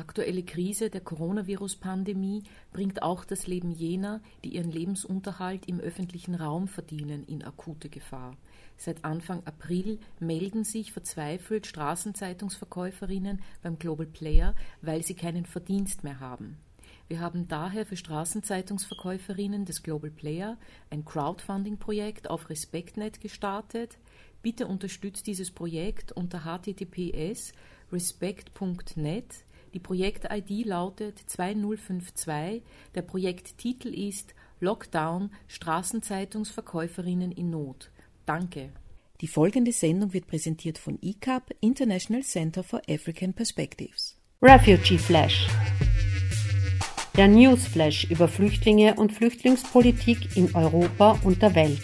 aktuelle Krise der Coronavirus-Pandemie bringt auch das Leben jener, die ihren Lebensunterhalt im öffentlichen Raum verdienen, in akute Gefahr. Seit Anfang April melden sich verzweifelt Straßenzeitungsverkäuferinnen beim Global Player, weil sie keinen Verdienst mehr haben. Wir haben daher für Straßenzeitungsverkäuferinnen des Global Player ein Crowdfunding-Projekt auf RespektNet gestartet. Bitte unterstützt dieses Projekt unter https respect.net. Die Projekt-ID lautet 2052. Der Projekttitel ist Lockdown Straßenzeitungsverkäuferinnen in Not. Danke. Die folgende Sendung wird präsentiert von ICAP, International Center for African Perspectives. Refugee Flash. Der Newsflash über Flüchtlinge und Flüchtlingspolitik in Europa und der Welt.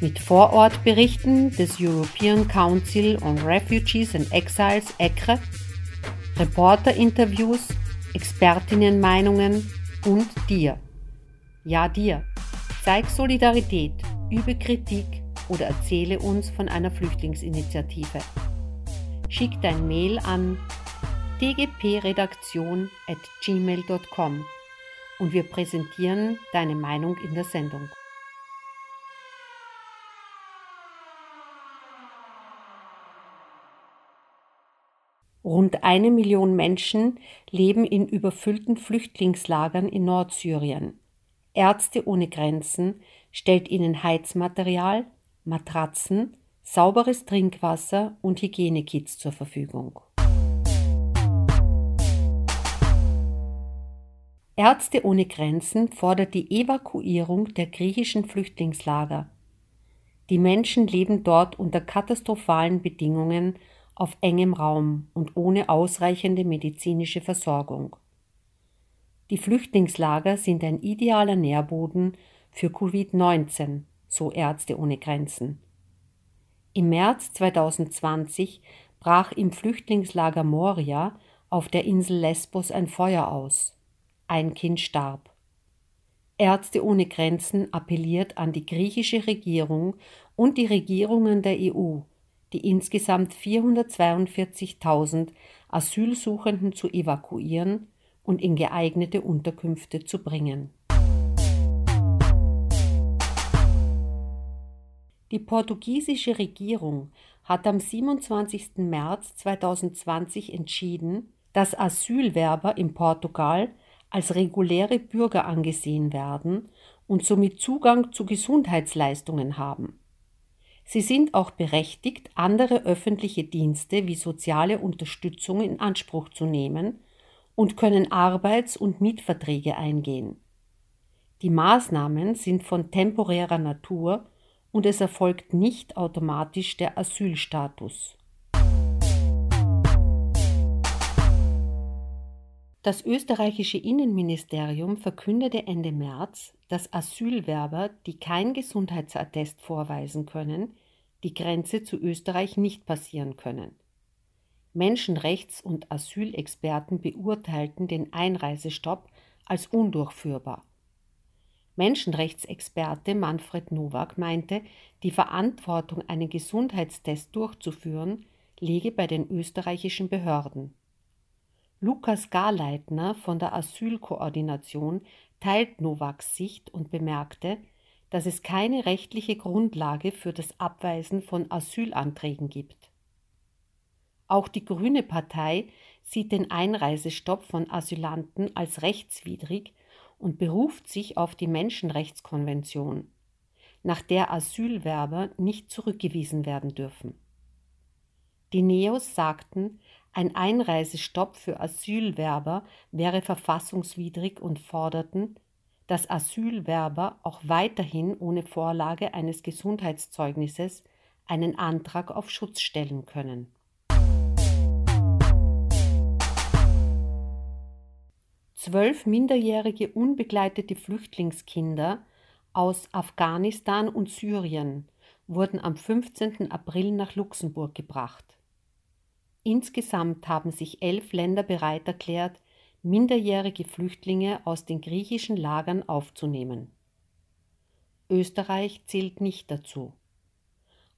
Mit Vorortberichten des European Council on Refugees and Exiles ECRE, Reporterinterviews, Expertinnenmeinungen und dir. Ja, dir. Zeig Solidarität, übe Kritik oder erzähle uns von einer Flüchtlingsinitiative. Schick dein Mail an dgpredaktion.gmail.com und wir präsentieren deine Meinung in der Sendung. Rund eine Million Menschen leben in überfüllten Flüchtlingslagern in Nordsyrien. Ärzte ohne Grenzen stellt ihnen Heizmaterial, Matratzen, sauberes Trinkwasser und Hygienekits zur Verfügung. Ärzte ohne Grenzen fordert die Evakuierung der griechischen Flüchtlingslager. Die Menschen leben dort unter katastrophalen Bedingungen auf engem Raum und ohne ausreichende medizinische Versorgung. Die Flüchtlingslager sind ein idealer Nährboden für Covid-19, so Ärzte ohne Grenzen. Im März 2020 brach im Flüchtlingslager Moria auf der Insel Lesbos ein Feuer aus. Ein Kind starb. Ärzte ohne Grenzen appelliert an die griechische Regierung und die Regierungen der EU, die insgesamt 442.000 Asylsuchenden zu evakuieren und in geeignete Unterkünfte zu bringen. Die portugiesische Regierung hat am 27. März 2020 entschieden, dass Asylwerber in Portugal als reguläre Bürger angesehen werden und somit Zugang zu Gesundheitsleistungen haben. Sie sind auch berechtigt, andere öffentliche Dienste wie soziale Unterstützung in Anspruch zu nehmen und können Arbeits- und Mietverträge eingehen. Die Maßnahmen sind von temporärer Natur und es erfolgt nicht automatisch der Asylstatus. Das österreichische Innenministerium verkündete Ende März, dass Asylwerber, die kein Gesundheitsattest vorweisen können, die Grenze zu Österreich nicht passieren können. Menschenrechts- und Asylexperten beurteilten den Einreisestopp als undurchführbar. Menschenrechtsexperte Manfred Nowak meinte, die Verantwortung, einen Gesundheitstest durchzuführen, liege bei den österreichischen Behörden. Lukas Garleitner von der Asylkoordination teilt Nowaks Sicht und bemerkte, dass es keine rechtliche Grundlage für das Abweisen von Asylanträgen gibt. Auch die Grüne Partei sieht den Einreisestopp von Asylanten als rechtswidrig und beruft sich auf die Menschenrechtskonvention, nach der Asylwerber nicht zurückgewiesen werden dürfen. Die Neos sagten, ein Einreisestopp für Asylwerber wäre verfassungswidrig und forderten, dass Asylwerber auch weiterhin ohne Vorlage eines Gesundheitszeugnisses einen Antrag auf Schutz stellen können. Zwölf minderjährige unbegleitete Flüchtlingskinder aus Afghanistan und Syrien wurden am 15. April nach Luxemburg gebracht. Insgesamt haben sich elf Länder bereit erklärt, minderjährige Flüchtlinge aus den griechischen Lagern aufzunehmen. Österreich zählt nicht dazu.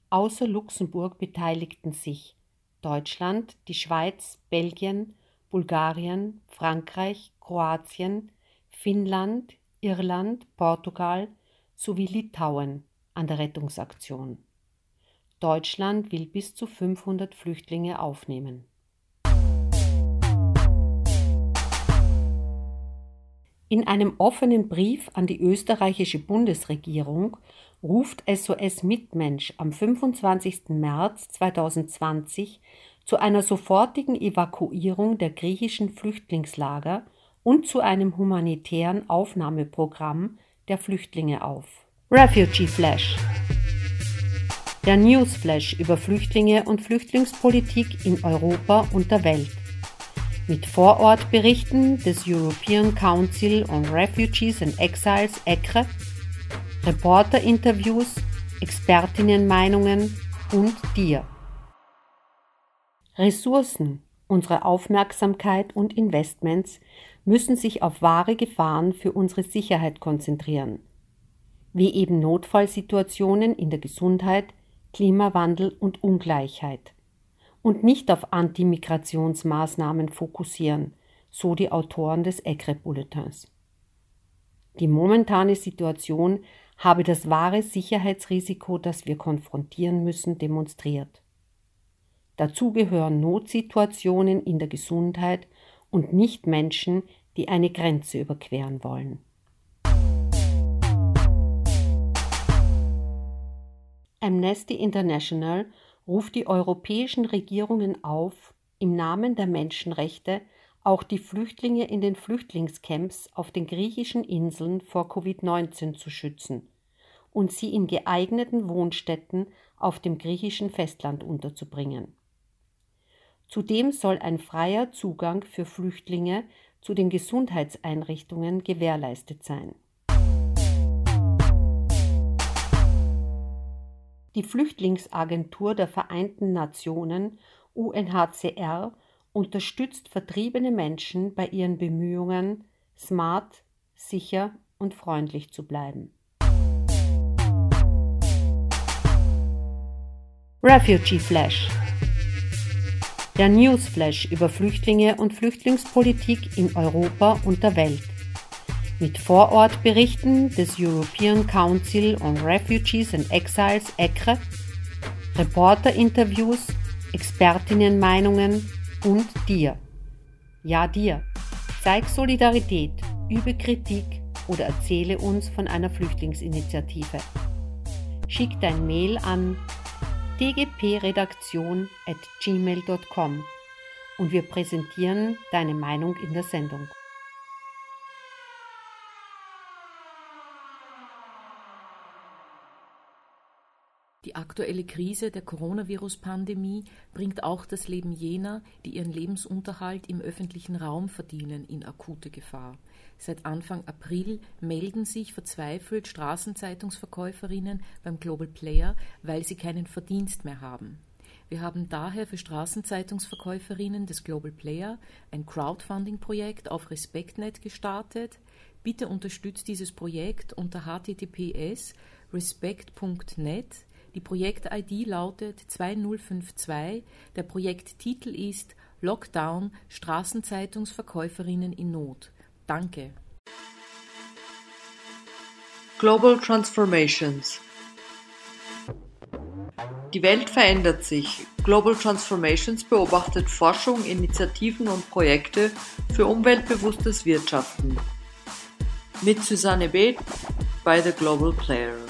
Außer Luxemburg beteiligten sich Deutschland, die Schweiz, Belgien, Bulgarien, Frankreich, Kroatien, Finnland, Irland, Portugal sowie Litauen an der Rettungsaktion. Deutschland will bis zu 500 Flüchtlinge aufnehmen. In einem offenen Brief an die österreichische Bundesregierung ruft SOS Mitmensch am 25. März 2020 zu einer sofortigen Evakuierung der griechischen Flüchtlingslager und zu einem humanitären Aufnahmeprogramm der Flüchtlinge auf. Refugee Flash der Newsflash über Flüchtlinge und Flüchtlingspolitik in Europa und der Welt. Mit Vorortberichten des European Council on Refugees and Exiles ECRE, Reporterinterviews, Expertinnenmeinungen und dir. Ressourcen, unsere Aufmerksamkeit und Investments müssen sich auf wahre Gefahren für unsere Sicherheit konzentrieren, wie eben Notfallsituationen in der Gesundheit, Klimawandel und Ungleichheit und nicht auf Antimigrationsmaßnahmen fokussieren, so die Autoren des ECRE-Bulletins. Die momentane Situation habe das wahre Sicherheitsrisiko, das wir konfrontieren müssen, demonstriert. Dazu gehören Notsituationen in der Gesundheit und nicht Menschen, die eine Grenze überqueren wollen. Amnesty International ruft die europäischen Regierungen auf, im Namen der Menschenrechte auch die Flüchtlinge in den Flüchtlingscamps auf den griechischen Inseln vor Covid-19 zu schützen und sie in geeigneten Wohnstätten auf dem griechischen Festland unterzubringen. Zudem soll ein freier Zugang für Flüchtlinge zu den Gesundheitseinrichtungen gewährleistet sein. Die Flüchtlingsagentur der Vereinten Nationen UNHCR unterstützt vertriebene Menschen bei ihren Bemühungen, smart, sicher und freundlich zu bleiben. Refugee Flash der Newsflash über Flüchtlinge und Flüchtlingspolitik in Europa und der Welt mit Vorortberichten des European Council on Refugees and Exiles ECRE, Reporterinterviews, Expertinnenmeinungen und dir. Ja, dir. Zeig Solidarität, übe Kritik oder erzähle uns von einer Flüchtlingsinitiative. Schick dein Mail an dgpredaktion at gmail.com und wir präsentieren deine Meinung in der Sendung. Die aktuelle Krise der Coronavirus-Pandemie bringt auch das Leben jener, die ihren Lebensunterhalt im öffentlichen Raum verdienen, in akute Gefahr. Seit Anfang April melden sich verzweifelt Straßenzeitungsverkäuferinnen beim Global Player, weil sie keinen Verdienst mehr haben. Wir haben daher für Straßenzeitungsverkäuferinnen des Global Player ein Crowdfunding-Projekt auf RespektNet gestartet. Bitte unterstützt dieses Projekt unter https respect.net die Projekt-ID lautet 2052. Der Projekttitel ist Lockdown Straßenzeitungsverkäuferinnen in Not. Danke. Global Transformations Die Welt verändert sich. Global Transformations beobachtet Forschung, Initiativen und Projekte für umweltbewusstes Wirtschaften. Mit Susanne Beth bei The Global Player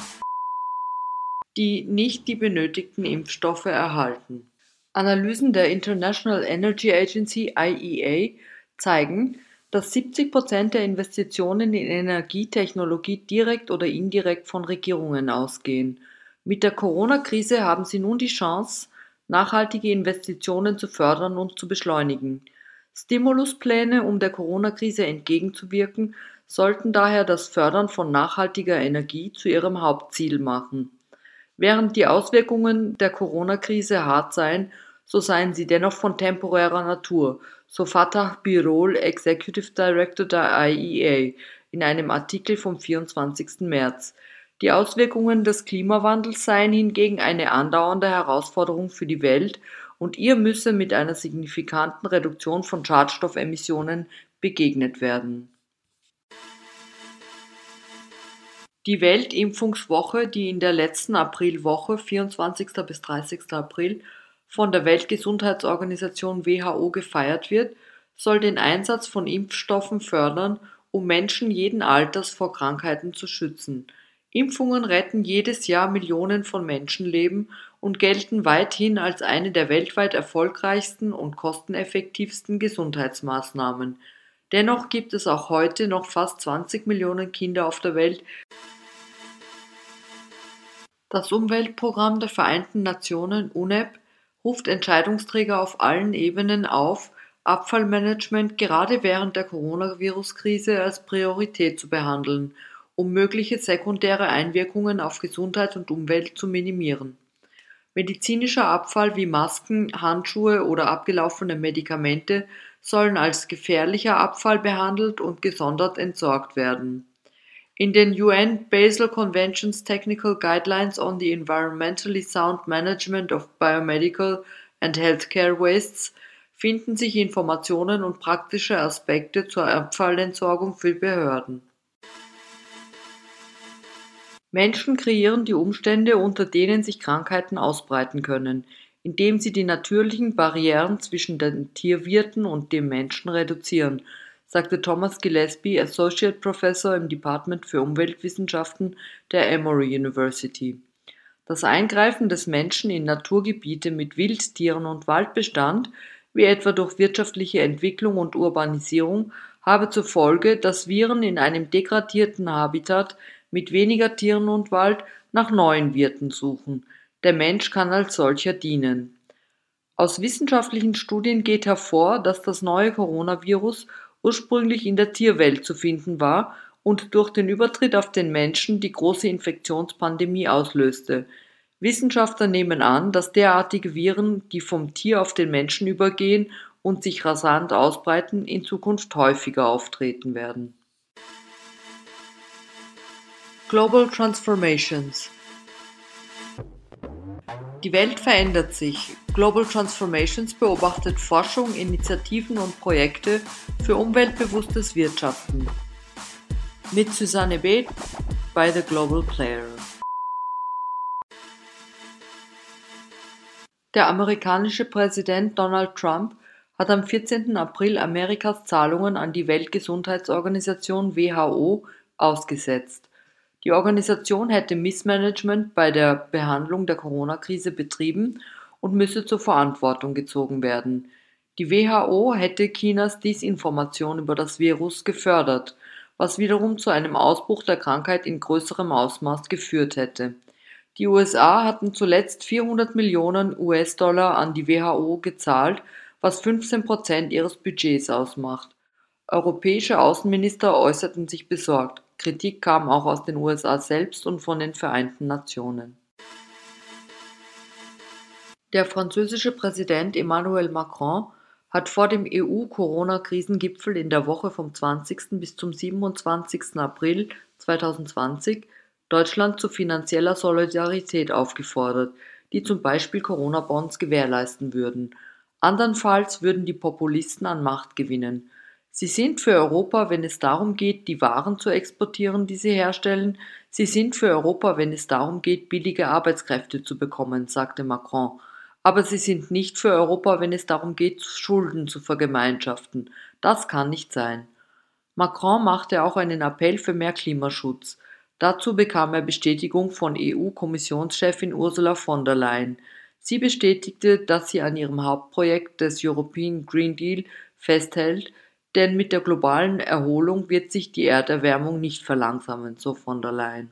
die nicht die benötigten Impfstoffe erhalten. Analysen der International Energy Agency IEA zeigen, dass 70 Prozent der Investitionen in Energietechnologie direkt oder indirekt von Regierungen ausgehen. Mit der Corona-Krise haben sie nun die Chance, nachhaltige Investitionen zu fördern und zu beschleunigen. Stimuluspläne, um der Corona-Krise entgegenzuwirken, sollten daher das Fördern von nachhaltiger Energie zu ihrem Hauptziel machen. Während die Auswirkungen der Corona-Krise hart seien, so seien sie dennoch von temporärer Natur, so Fatah Birol, Executive Director der IEA, in einem Artikel vom 24. März. Die Auswirkungen des Klimawandels seien hingegen eine andauernde Herausforderung für die Welt und ihr müsse mit einer signifikanten Reduktion von Schadstoffemissionen begegnet werden. Die Weltimpfungswoche, die in der letzten Aprilwoche 24. bis 30. April von der Weltgesundheitsorganisation WHO gefeiert wird, soll den Einsatz von Impfstoffen fördern, um Menschen jeden Alters vor Krankheiten zu schützen. Impfungen retten jedes Jahr Millionen von Menschenleben und gelten weithin als eine der weltweit erfolgreichsten und kosteneffektivsten Gesundheitsmaßnahmen. Dennoch gibt es auch heute noch fast 20 Millionen Kinder auf der Welt, das Umweltprogramm der Vereinten Nationen UNEP ruft Entscheidungsträger auf allen Ebenen auf, Abfallmanagement gerade während der Coronavirus-Krise als Priorität zu behandeln, um mögliche sekundäre Einwirkungen auf Gesundheit und Umwelt zu minimieren. Medizinischer Abfall wie Masken, Handschuhe oder abgelaufene Medikamente sollen als gefährlicher Abfall behandelt und gesondert entsorgt werden. In den UN Basel Convention's Technical Guidelines on the Environmentally Sound Management of Biomedical and Healthcare Wastes finden sich Informationen und praktische Aspekte zur Abfallentsorgung für Behörden. Menschen kreieren die Umstände, unter denen sich Krankheiten ausbreiten können, indem sie die natürlichen Barrieren zwischen den Tierwirten und dem Menschen reduzieren sagte Thomas Gillespie, Associate Professor im Department für Umweltwissenschaften der Emory University. Das Eingreifen des Menschen in Naturgebiete mit Wildtieren und Waldbestand, wie etwa durch wirtschaftliche Entwicklung und Urbanisierung, habe zur Folge, dass Viren in einem degradierten Habitat mit weniger Tieren und Wald nach neuen Wirten suchen. Der Mensch kann als solcher dienen. Aus wissenschaftlichen Studien geht hervor, dass das neue Coronavirus ursprünglich in der Tierwelt zu finden war und durch den Übertritt auf den Menschen die große Infektionspandemie auslöste. Wissenschaftler nehmen an, dass derartige Viren, die vom Tier auf den Menschen übergehen und sich rasant ausbreiten, in Zukunft häufiger auftreten werden. Global Transformations Die Welt verändert sich. Global Transformations beobachtet Forschung, Initiativen und Projekte für umweltbewusstes Wirtschaften. Mit Susanne Beth bei The Global Player. Der amerikanische Präsident Donald Trump hat am 14. April Amerikas Zahlungen an die Weltgesundheitsorganisation WHO ausgesetzt. Die Organisation hätte Missmanagement bei der Behandlung der Corona-Krise betrieben und müsse zur Verantwortung gezogen werden. Die WHO hätte Chinas Disinformation über das Virus gefördert, was wiederum zu einem Ausbruch der Krankheit in größerem Ausmaß geführt hätte. Die USA hatten zuletzt 400 Millionen US-Dollar an die WHO gezahlt, was 15 Prozent ihres Budgets ausmacht. Europäische Außenminister äußerten sich besorgt. Kritik kam auch aus den USA selbst und von den Vereinten Nationen. Der französische Präsident Emmanuel Macron hat vor dem EU-Corona-Krisengipfel in der Woche vom 20. bis zum 27. April 2020 Deutschland zu finanzieller Solidarität aufgefordert, die zum Beispiel Corona-Bonds gewährleisten würden. Andernfalls würden die Populisten an Macht gewinnen. Sie sind für Europa, wenn es darum geht, die Waren zu exportieren, die sie herstellen. Sie sind für Europa, wenn es darum geht, billige Arbeitskräfte zu bekommen, sagte Macron aber sie sind nicht für Europa, wenn es darum geht, Schulden zu vergemeinschaften. Das kann nicht sein. Macron machte auch einen Appell für mehr Klimaschutz. Dazu bekam er Bestätigung von EU-Kommissionschefin Ursula von der Leyen. Sie bestätigte, dass sie an ihrem Hauptprojekt des European Green Deal festhält, denn mit der globalen Erholung wird sich die Erderwärmung nicht verlangsamen, so von der Leyen.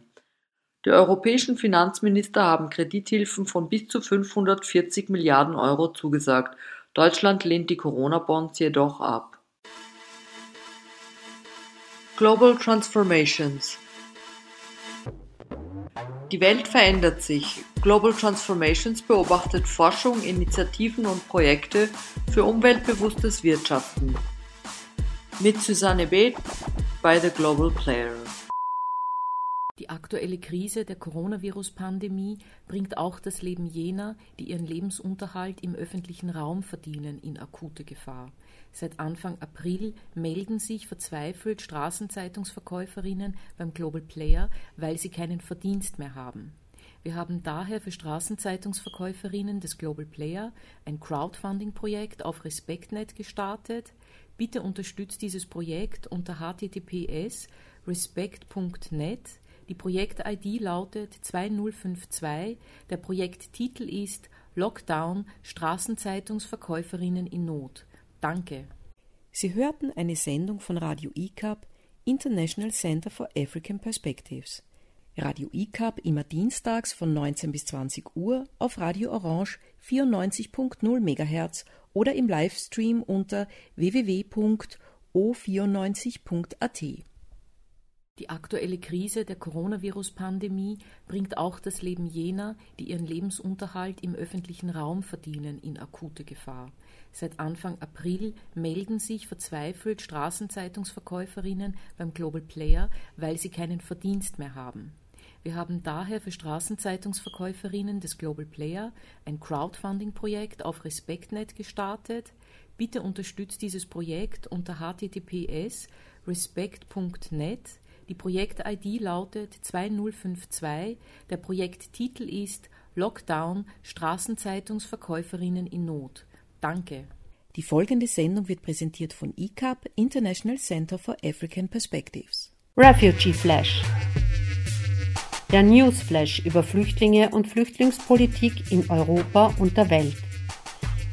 Die europäischen Finanzminister haben Kredithilfen von bis zu 540 Milliarden Euro zugesagt. Deutschland lehnt die Corona-Bonds jedoch ab. Global Transformations Die Welt verändert sich. Global Transformations beobachtet Forschung, Initiativen und Projekte für umweltbewusstes Wirtschaften. Mit Susanne Beth bei The Global Player. Die aktuelle Krise der Coronavirus-Pandemie bringt auch das Leben jener, die ihren Lebensunterhalt im öffentlichen Raum verdienen, in akute Gefahr. Seit Anfang April melden sich verzweifelt Straßenzeitungsverkäuferinnen beim Global Player, weil sie keinen Verdienst mehr haben. Wir haben daher für Straßenzeitungsverkäuferinnen des Global Player ein Crowdfunding-Projekt auf RespektNet gestartet. Bitte unterstützt dieses Projekt unter https respect.net. Die Projekt-ID lautet 2052. Der Projekttitel ist Lockdown Straßenzeitungsverkäuferinnen in Not. Danke. Sie hörten eine Sendung von Radio ICAP, International Center for African Perspectives. Radio ICAP immer dienstags von 19 bis 20 Uhr auf Radio Orange 94.0 MHz oder im Livestream unter www.o94.at. Die aktuelle Krise der Coronavirus-Pandemie bringt auch das Leben jener, die ihren Lebensunterhalt im öffentlichen Raum verdienen, in akute Gefahr. Seit Anfang April melden sich verzweifelt Straßenzeitungsverkäuferinnen beim Global Player, weil sie keinen Verdienst mehr haben. Wir haben daher für Straßenzeitungsverkäuferinnen des Global Player ein Crowdfunding-Projekt auf RespektNet gestartet. Bitte unterstützt dieses Projekt unter https respect.net die Projekt-ID lautet 2052. Der Projekttitel ist Lockdown Straßenzeitungsverkäuferinnen in Not. Danke. Die folgende Sendung wird präsentiert von ICAP, International Center for African Perspectives. Refugee Flash. Der Newsflash über Flüchtlinge und Flüchtlingspolitik in Europa und der Welt.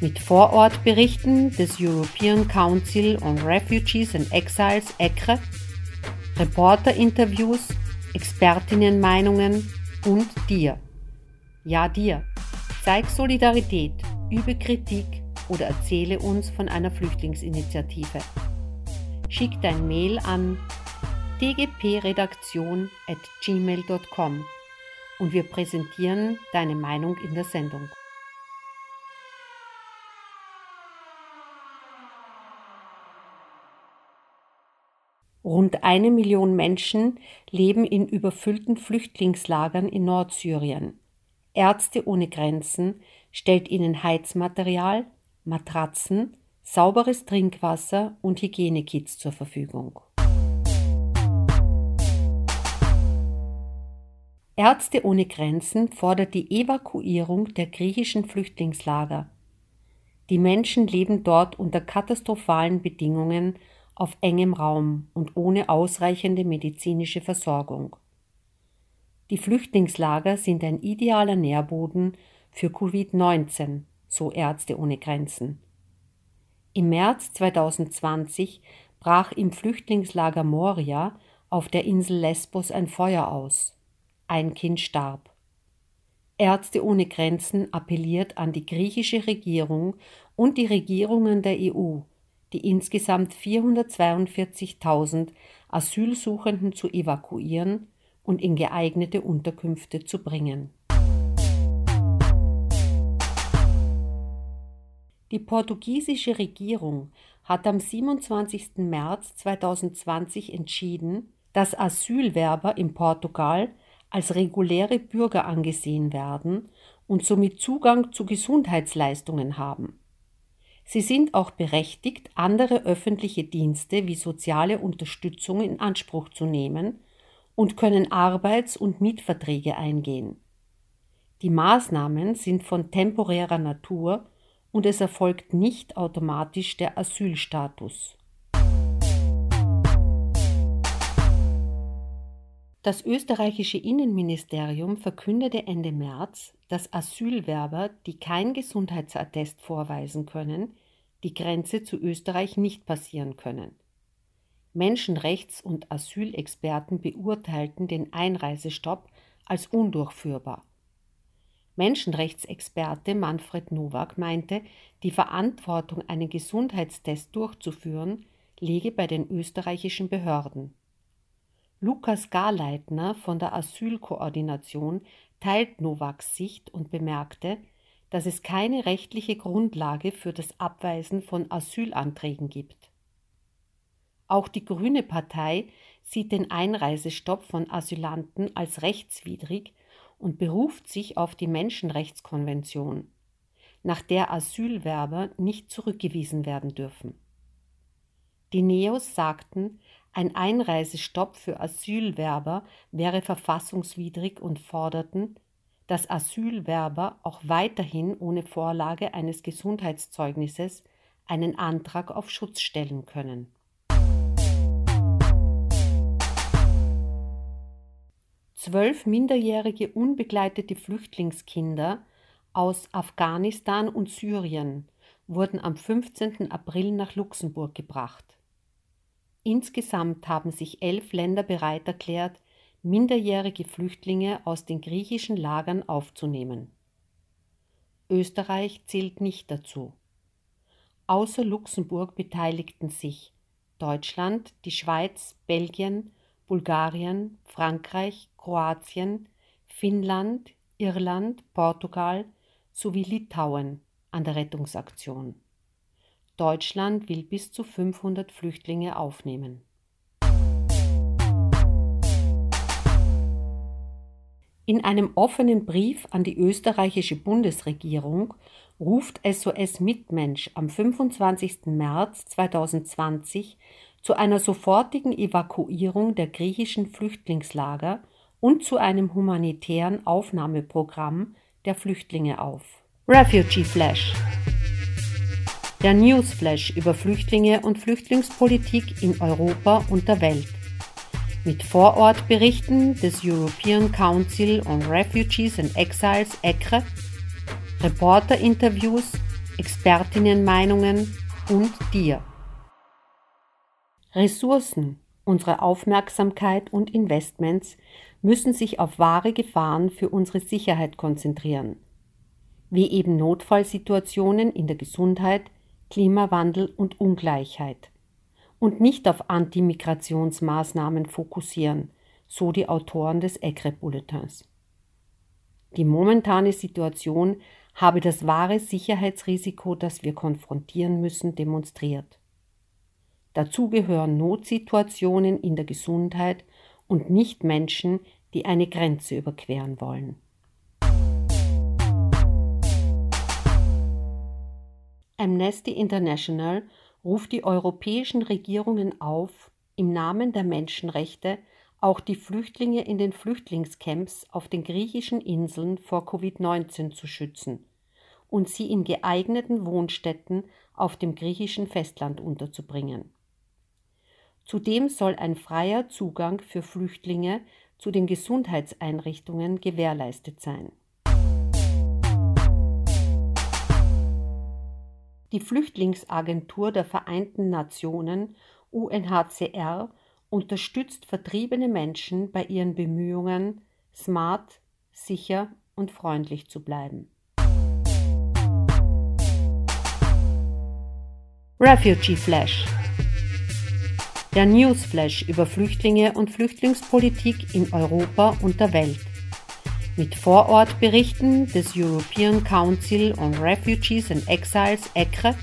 Mit Vorortberichten des European Council on Refugees and Exiles ECRE Reporterinterviews, Expertinnenmeinungen und dir. Ja, dir. Zeig Solidarität, übe Kritik oder erzähle uns von einer Flüchtlingsinitiative. Schick dein Mail an dgpredaktion.gmail.com und wir präsentieren deine Meinung in der Sendung. Rund eine Million Menschen leben in überfüllten Flüchtlingslagern in Nordsyrien. Ärzte ohne Grenzen stellt ihnen Heizmaterial, Matratzen, sauberes Trinkwasser und Hygienekits zur Verfügung. Ärzte ohne Grenzen fordert die Evakuierung der griechischen Flüchtlingslager. Die Menschen leben dort unter katastrophalen Bedingungen auf engem Raum und ohne ausreichende medizinische Versorgung. Die Flüchtlingslager sind ein idealer Nährboden für Covid-19, so Ärzte ohne Grenzen. Im März 2020 brach im Flüchtlingslager Moria auf der Insel Lesbos ein Feuer aus. Ein Kind starb. Ärzte ohne Grenzen appelliert an die griechische Regierung und die Regierungen der EU, die insgesamt 442.000 Asylsuchenden zu evakuieren und in geeignete Unterkünfte zu bringen. Die portugiesische Regierung hat am 27. März 2020 entschieden, dass Asylwerber in Portugal als reguläre Bürger angesehen werden und somit Zugang zu Gesundheitsleistungen haben. Sie sind auch berechtigt, andere öffentliche Dienste wie soziale Unterstützung in Anspruch zu nehmen und können Arbeits- und Mietverträge eingehen. Die Maßnahmen sind von temporärer Natur und es erfolgt nicht automatisch der Asylstatus. Das österreichische Innenministerium verkündete Ende März, dass Asylwerber, die kein Gesundheitsattest vorweisen können, die Grenze zu Österreich nicht passieren können. Menschenrechts- und Asylexperten beurteilten den Einreisestopp als undurchführbar. Menschenrechtsexperte Manfred Nowak meinte, die Verantwortung, einen Gesundheitstest durchzuführen, liege bei den österreichischen Behörden. Lukas Garleitner von der Asylkoordination teilt Nowaks Sicht und bemerkte, dass es keine rechtliche Grundlage für das Abweisen von Asylanträgen gibt. Auch die Grüne Partei sieht den Einreisestopp von Asylanten als rechtswidrig und beruft sich auf die Menschenrechtskonvention, nach der Asylwerber nicht zurückgewiesen werden dürfen. Die Neos sagten, ein Einreisestopp für Asylwerber wäre verfassungswidrig und forderten, dass Asylwerber auch weiterhin ohne Vorlage eines Gesundheitszeugnisses einen Antrag auf Schutz stellen können. Zwölf minderjährige unbegleitete Flüchtlingskinder aus Afghanistan und Syrien wurden am 15. April nach Luxemburg gebracht. Insgesamt haben sich elf Länder bereit erklärt, minderjährige Flüchtlinge aus den griechischen Lagern aufzunehmen. Österreich zählt nicht dazu. Außer Luxemburg beteiligten sich Deutschland, die Schweiz, Belgien, Bulgarien, Frankreich, Kroatien, Finnland, Irland, Portugal sowie Litauen an der Rettungsaktion. Deutschland will bis zu 500 Flüchtlinge aufnehmen. In einem offenen Brief an die österreichische Bundesregierung ruft SOS Mitmensch am 25. März 2020 zu einer sofortigen Evakuierung der griechischen Flüchtlingslager und zu einem humanitären Aufnahmeprogramm der Flüchtlinge auf. Refugee Flash der Newsflash über Flüchtlinge und Flüchtlingspolitik in Europa und der Welt. Mit Vorortberichten des European Council on Refugees and Exiles ECRE, Reporterinterviews, Expertinnenmeinungen und dir. Ressourcen, unsere Aufmerksamkeit und Investments müssen sich auf wahre Gefahren für unsere Sicherheit konzentrieren, wie eben Notfallsituationen in der Gesundheit, Klimawandel und Ungleichheit und nicht auf Antimigrationsmaßnahmen fokussieren, so die Autoren des ECRE-Bulletins. Die momentane Situation habe das wahre Sicherheitsrisiko, das wir konfrontieren müssen, demonstriert. Dazu gehören Notsituationen in der Gesundheit und nicht Menschen, die eine Grenze überqueren wollen. Amnesty International ruft die europäischen Regierungen auf, im Namen der Menschenrechte auch die Flüchtlinge in den Flüchtlingscamps auf den griechischen Inseln vor Covid-19 zu schützen und sie in geeigneten Wohnstätten auf dem griechischen Festland unterzubringen. Zudem soll ein freier Zugang für Flüchtlinge zu den Gesundheitseinrichtungen gewährleistet sein. Die Flüchtlingsagentur der Vereinten Nationen UNHCR unterstützt vertriebene Menschen bei ihren Bemühungen, smart, sicher und freundlich zu bleiben. Refugee Flash der Newsflash über Flüchtlinge und Flüchtlingspolitik in Europa und der Welt. Mit Vorortberichten des European Council on Refugees and Exiles ECRE,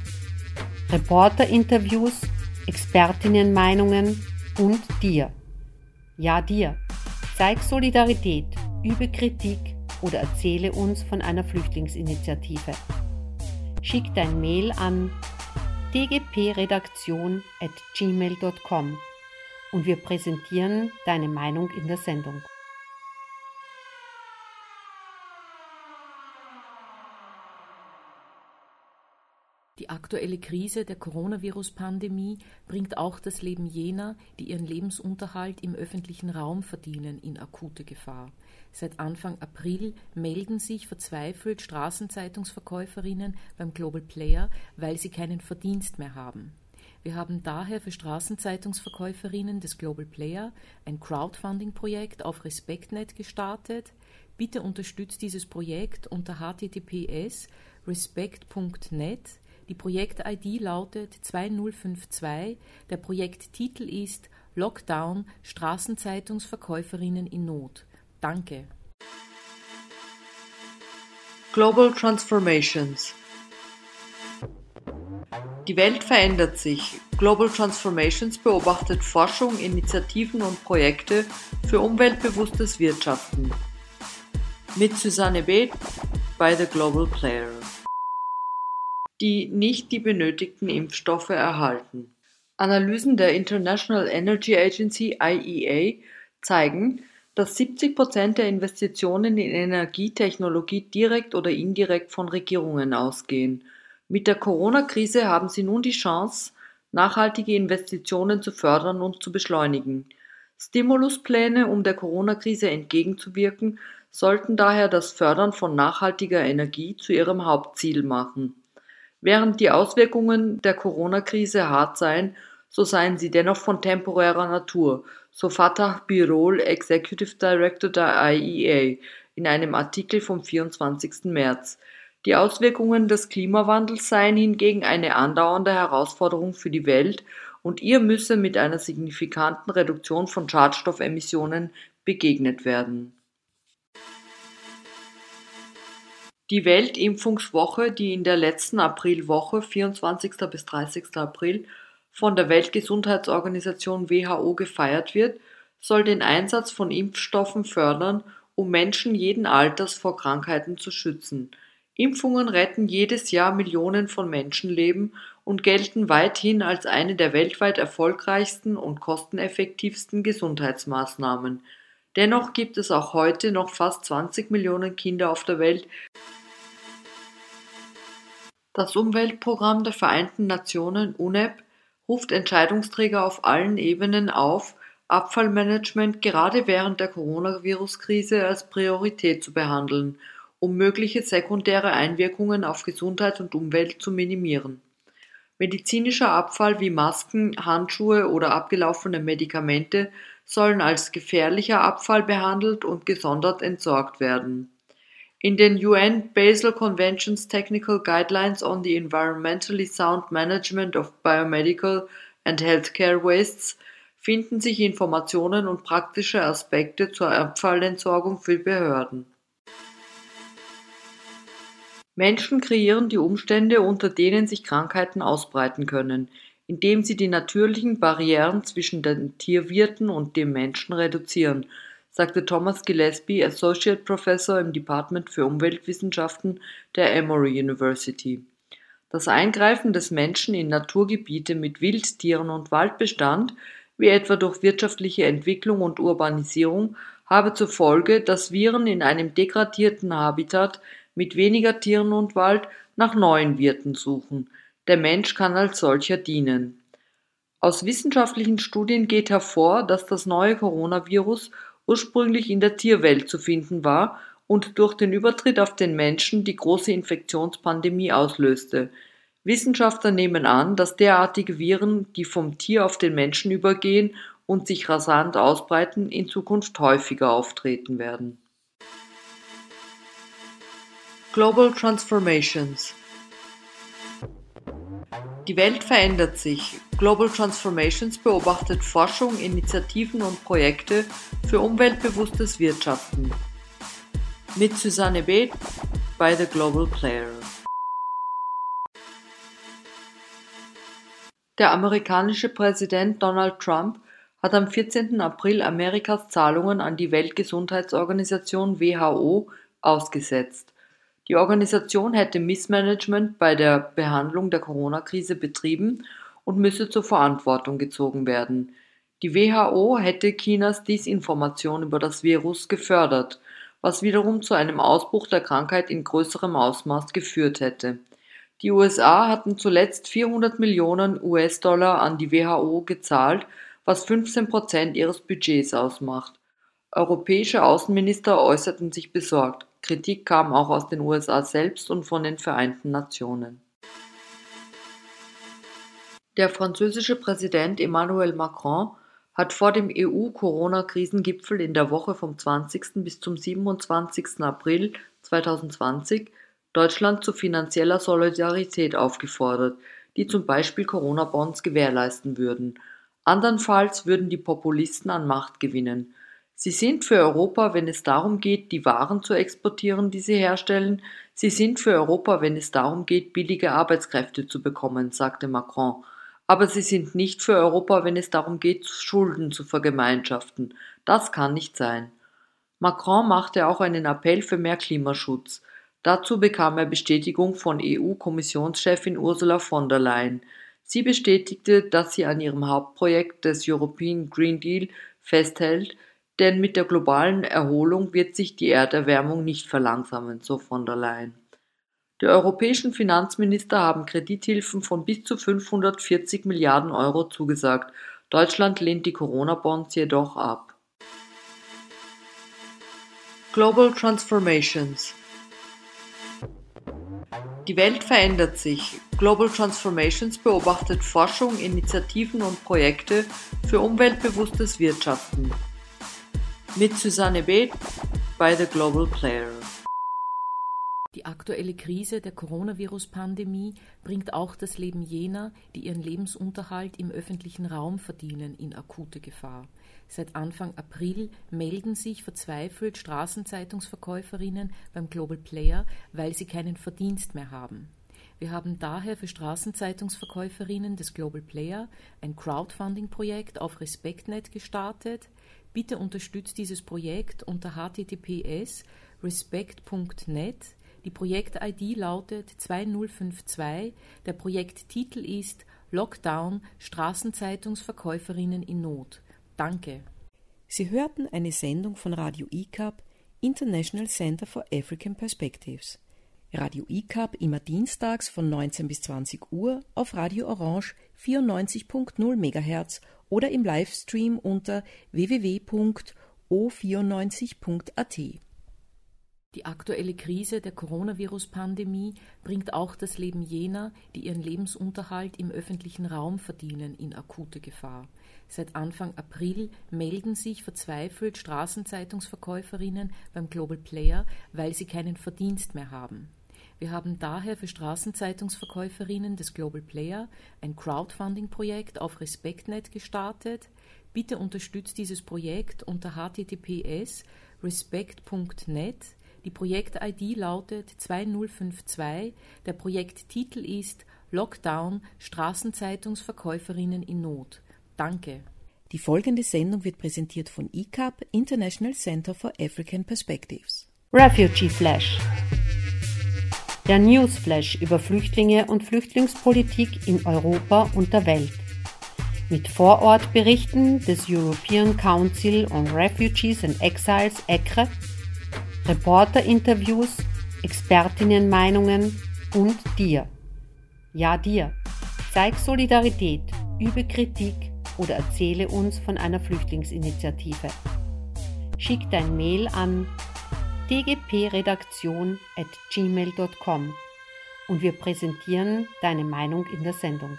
Reporterinterviews, Expertinnenmeinungen und dir. Ja, dir. Zeig Solidarität, übe Kritik oder erzähle uns von einer Flüchtlingsinitiative. Schick dein Mail an dgpredaktion at gmail.com und wir präsentieren deine Meinung in der Sendung. Die aktuelle Krise der Coronavirus-Pandemie bringt auch das Leben jener, die ihren Lebensunterhalt im öffentlichen Raum verdienen, in akute Gefahr. Seit Anfang April melden sich verzweifelt Straßenzeitungsverkäuferinnen beim Global Player, weil sie keinen Verdienst mehr haben. Wir haben daher für Straßenzeitungsverkäuferinnen des Global Player ein Crowdfunding-Projekt auf RespektNet gestartet. Bitte unterstützt dieses Projekt unter https respect.net die Projekt-ID lautet 2052. Der Projekttitel ist Lockdown Straßenzeitungsverkäuferinnen in Not. Danke. Global Transformations Die Welt verändert sich. Global Transformations beobachtet Forschung, Initiativen und Projekte für umweltbewusstes Wirtschaften. Mit Susanne Beth bei The Global Player. Die nicht die benötigten Impfstoffe erhalten. Analysen der International Energy Agency IEA zeigen, dass 70 Prozent der Investitionen in Energietechnologie direkt oder indirekt von Regierungen ausgehen. Mit der Corona-Krise haben sie nun die Chance, nachhaltige Investitionen zu fördern und zu beschleunigen. Stimuluspläne, um der Corona-Krise entgegenzuwirken, sollten daher das Fördern von nachhaltiger Energie zu ihrem Hauptziel machen. Während die Auswirkungen der Corona-Krise hart seien, so seien sie dennoch von temporärer Natur, so Fatah Birol, Executive Director der IEA, in einem Artikel vom 24. März. Die Auswirkungen des Klimawandels seien hingegen eine andauernde Herausforderung für die Welt und ihr müsse mit einer signifikanten Reduktion von Schadstoffemissionen begegnet werden. Die Weltimpfungswoche, die in der letzten Aprilwoche 24. bis 30. April von der Weltgesundheitsorganisation WHO gefeiert wird, soll den Einsatz von Impfstoffen fördern, um Menschen jeden Alters vor Krankheiten zu schützen. Impfungen retten jedes Jahr Millionen von Menschenleben und gelten weithin als eine der weltweit erfolgreichsten und kosteneffektivsten Gesundheitsmaßnahmen. Dennoch gibt es auch heute noch fast 20 Millionen Kinder auf der Welt. Das Umweltprogramm der Vereinten Nationen UNEP ruft Entscheidungsträger auf allen Ebenen auf, Abfallmanagement gerade während der Coronavirus-Krise als Priorität zu behandeln, um mögliche sekundäre Einwirkungen auf Gesundheit und Umwelt zu minimieren. Medizinischer Abfall wie Masken, Handschuhe oder abgelaufene Medikamente sollen als gefährlicher Abfall behandelt und gesondert entsorgt werden. In den UN Basel Convention's Technical Guidelines on the Environmentally Sound Management of Biomedical and Healthcare Wastes finden sich Informationen und praktische Aspekte zur Abfallentsorgung für Behörden. Menschen kreieren die Umstände, unter denen sich Krankheiten ausbreiten können, indem sie die natürlichen Barrieren zwischen den Tierwirten und dem Menschen reduzieren sagte Thomas Gillespie, Associate Professor im Department für Umweltwissenschaften der Emory University. Das Eingreifen des Menschen in Naturgebiete mit Wildtieren und Waldbestand, wie etwa durch wirtschaftliche Entwicklung und Urbanisierung, habe zur Folge, dass Viren in einem degradierten Habitat mit weniger Tieren und Wald nach neuen Wirten suchen. Der Mensch kann als solcher dienen. Aus wissenschaftlichen Studien geht hervor, dass das neue Coronavirus ursprünglich in der Tierwelt zu finden war und durch den Übertritt auf den Menschen die große Infektionspandemie auslöste. Wissenschaftler nehmen an, dass derartige Viren, die vom Tier auf den Menschen übergehen und sich rasant ausbreiten, in Zukunft häufiger auftreten werden. Global Transformations Die Welt verändert sich. Global Transformations beobachtet Forschung, Initiativen und Projekte für umweltbewusstes Wirtschaften. Mit Susanne Beth bei The Global Player. Der amerikanische Präsident Donald Trump hat am 14. April Amerikas Zahlungen an die Weltgesundheitsorganisation WHO ausgesetzt. Die Organisation hätte Missmanagement bei der Behandlung der Corona-Krise betrieben und müsse zur Verantwortung gezogen werden. Die WHO hätte Chinas Disinformation über das Virus gefördert, was wiederum zu einem Ausbruch der Krankheit in größerem Ausmaß geführt hätte. Die USA hatten zuletzt 400 Millionen US-Dollar an die WHO gezahlt, was 15 Prozent ihres Budgets ausmacht. Europäische Außenminister äußerten sich besorgt. Kritik kam auch aus den USA selbst und von den Vereinten Nationen. Der französische Präsident Emmanuel Macron hat vor dem EU-Corona-Krisengipfel in der Woche vom 20. bis zum 27. April 2020 Deutschland zu finanzieller Solidarität aufgefordert, die zum Beispiel Corona-Bonds gewährleisten würden. Andernfalls würden die Populisten an Macht gewinnen. Sie sind für Europa, wenn es darum geht, die Waren zu exportieren, die sie herstellen, Sie sind für Europa, wenn es darum geht, billige Arbeitskräfte zu bekommen, sagte Macron. Aber sie sind nicht für Europa, wenn es darum geht, Schulden zu vergemeinschaften. Das kann nicht sein. Macron machte auch einen Appell für mehr Klimaschutz. Dazu bekam er Bestätigung von EU-Kommissionschefin Ursula von der Leyen. Sie bestätigte, dass sie an ihrem Hauptprojekt des European Green Deal festhält, denn mit der globalen Erholung wird sich die Erderwärmung nicht verlangsamen, so von der Leyen. Die europäischen Finanzminister haben Kredithilfen von bis zu 540 Milliarden Euro zugesagt. Deutschland lehnt die Corona-Bonds jedoch ab. Global Transformations Die Welt verändert sich. Global Transformations beobachtet Forschung, Initiativen und Projekte für umweltbewusstes Wirtschaften. Mit Susanne Beth bei The Global Player. Die aktuelle Krise der Coronavirus-Pandemie bringt auch das Leben jener, die ihren Lebensunterhalt im öffentlichen Raum verdienen, in akute Gefahr. Seit Anfang April melden sich verzweifelt Straßenzeitungsverkäuferinnen beim Global Player, weil sie keinen Verdienst mehr haben. Wir haben daher für Straßenzeitungsverkäuferinnen des Global Player ein Crowdfunding-Projekt auf RespektNet gestartet. Bitte unterstützt dieses Projekt unter https respect.net. Die Projekt-ID lautet 2052. Der Projekttitel ist Lockdown Straßenzeitungsverkäuferinnen in Not. Danke. Sie hörten eine Sendung von Radio ICAP, International Center for African Perspectives. Radio ICAP immer dienstags von 19 bis 20 Uhr auf Radio Orange 94.0 MHz oder im Livestream unter www.o94.at. Die aktuelle Krise der Coronavirus-Pandemie bringt auch das Leben jener, die ihren Lebensunterhalt im öffentlichen Raum verdienen, in akute Gefahr. Seit Anfang April melden sich verzweifelt Straßenzeitungsverkäuferinnen beim Global Player, weil sie keinen Verdienst mehr haben. Wir haben daher für Straßenzeitungsverkäuferinnen des Global Player ein Crowdfunding-Projekt auf RespektNet gestartet. Bitte unterstützt dieses Projekt unter https respect.net. Die Projekt-ID lautet 2052. Der Projekttitel ist Lockdown Straßenzeitungsverkäuferinnen in Not. Danke. Die folgende Sendung wird präsentiert von ICAP, International Center for African Perspectives. Refugee Flash. Der Newsflash über Flüchtlinge und Flüchtlingspolitik in Europa und der Welt. Mit Vorortberichten des European Council on Refugees and Exiles ECRE, Reporterinterviews, Expertinnenmeinungen und dir. Ja, dir. Zeig Solidarität, übe Kritik oder erzähle uns von einer Flüchtlingsinitiative. Schick dein Mail an dgpredaktion und wir präsentieren deine Meinung in der Sendung.